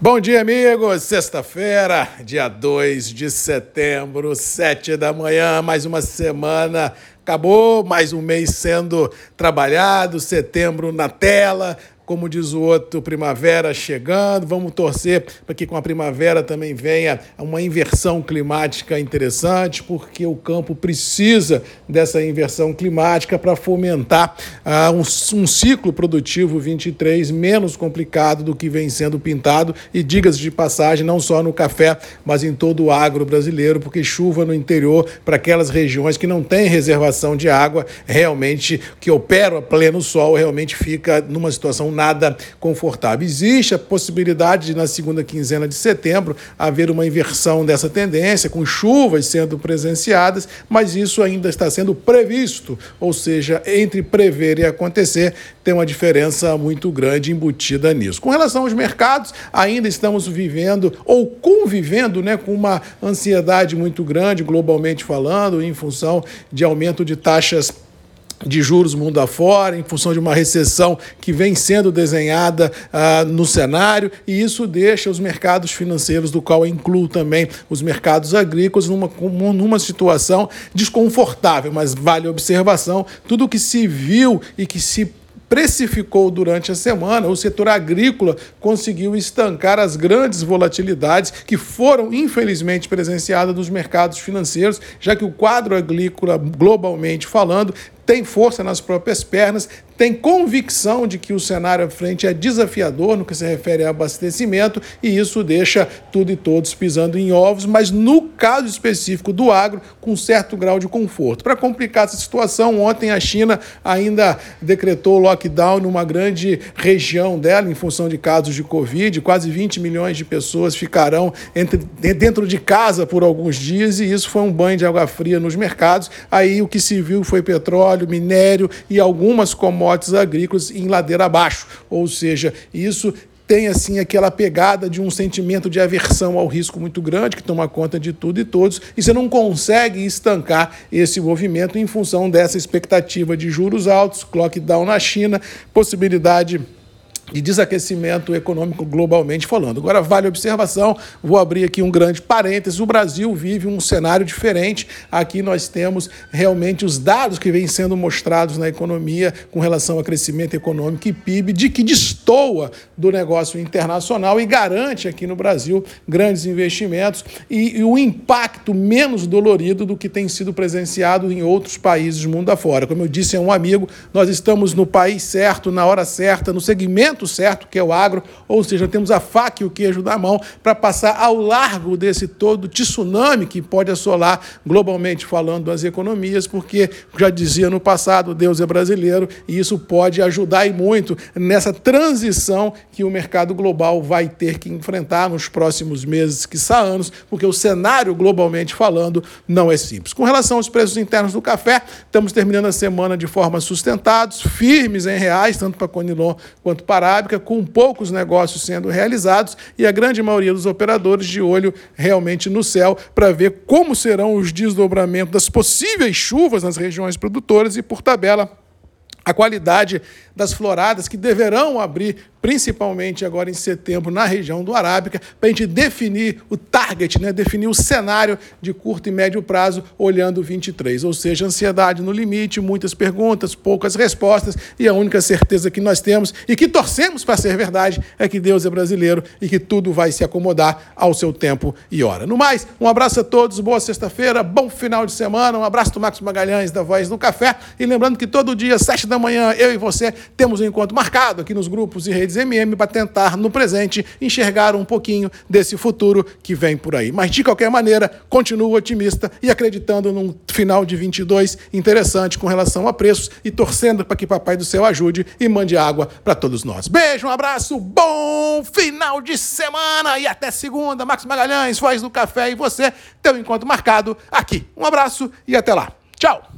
Bom dia, amigos. Sexta-feira, dia 2 de setembro, sete da manhã, mais uma semana. Acabou mais um mês sendo trabalhado, setembro na tela, como diz o outro, primavera chegando. Vamos torcer para que com a primavera também venha uma inversão climática interessante, porque o campo precisa dessa inversão climática para fomentar uh, um, um, ciclo produtivo 23 menos complicado do que vem sendo pintado. E digas de passagem, não só no café, mas em todo o agro brasileiro, porque chuva no interior, para aquelas regiões que não têm reservação de água, realmente, que operam a pleno sol, realmente fica numa situação nada confortável. Existe a possibilidade de, na segunda quinzena de setembro, haver uma inversão dessa tendência, com chuvas sendo presenciadas, mas isso ainda está sendo previsto, ou seja, entre prever e acontecer, tem uma diferença muito grande embutida nisso. Com relação aos mercados, ainda estamos vivendo ou convivendo né, com uma ansiedade muito grande, globalmente falando, em função de aumento de taxas de juros mundo afora, em função de uma recessão que vem sendo desenhada uh, no cenário, e isso deixa os mercados financeiros, do qual incluo também os mercados agrícolas, numa, numa situação desconfortável. Mas vale a observação: tudo que se viu e que se precificou durante a semana, o setor agrícola conseguiu estancar as grandes volatilidades que foram, infelizmente, presenciadas nos mercados financeiros, já que o quadro agrícola, globalmente falando, tem força nas próprias pernas, tem convicção de que o cenário à frente é desafiador no que se refere a abastecimento e isso deixa tudo e todos pisando em ovos, mas no caso específico do agro, com certo grau de conforto. Para complicar essa situação, ontem a China ainda decretou lockdown numa grande região dela, em função de casos de Covid, quase 20 milhões de pessoas ficarão entre, dentro de casa por alguns dias e isso foi um banho de água fria nos mercados. Aí o que se viu foi petróleo minério e algumas commodities agrícolas em ladeira abaixo. Ou seja, isso tem assim aquela pegada de um sentimento de aversão ao risco muito grande que toma conta de tudo e todos, e você não consegue estancar esse movimento em função dessa expectativa de juros altos, lockdown na China, possibilidade de desaquecimento econômico globalmente falando. Agora, vale a observação, vou abrir aqui um grande parênteses: o Brasil vive um cenário diferente. Aqui nós temos realmente os dados que vêm sendo mostrados na economia com relação a crescimento econômico e PIB, de que destoa do negócio internacional e garante aqui no Brasil grandes investimentos e, o impacto menos dolorido do que tem sido presenciado em outros países do mundo afora. Como eu disse a um amigo, nós estamos no país certo, na hora certa, no segmento momento certo, que é o agro, ou seja, temos a faca e o queijo na mão para passar ao largo desse todo tsunami que pode assolar, globalmente falando, as economias, porque, já dizia no passado, Deus é brasileiro e isso pode ajudar e muito nessa transição que o mercado global vai ter que enfrentar nos próximos meses, quiçá anos, porque o cenário, globalmente falando, não é simples. Com relação aos preços internos do café, estamos terminando a semana de forma sustentados, firmes em reais, tanto para Conilon quanto para arábica, com poucos negócios sendo realizados e a grande maioria dos operadores de olho realmente no céu para ver como serão os desdobramentos das possíveis chuvas nas regiões produtoras e, por tabela, a qualidade das floradas que deverão abrir principalmente agora em setembro na região do Arábica, para a gente definir o target, né? definir o cenário de curto e médio prazo olhando o 23. Ou seja, ansiedade no limite, muitas perguntas, poucas respostas, e a única certeza que nós temos e que torcemos para ser verdade é que Deus é brasileiro e que tudo vai se acomodar ao seu tempo e hora. No mais, um abraço a todos, boa sexta-feira, bom final de semana, um abraço do Marcos Magalhães da Voz do Café, e lembrando que todo dia, sete da manhã, eu e você temos um encontro marcado aqui nos grupos e redes MM para tentar, no presente, enxergar um pouquinho desse futuro que vem por aí. Mas, de qualquer maneira, continuo otimista e acreditando num final de 22 interessante com relação a preços e torcendo para que Papai do Céu ajude e mande água para todos nós. Beijo, um abraço, bom final de semana e até segunda. Max Magalhães, Voz do Café e você, teu encontro marcado aqui. Um abraço e até lá. Tchau!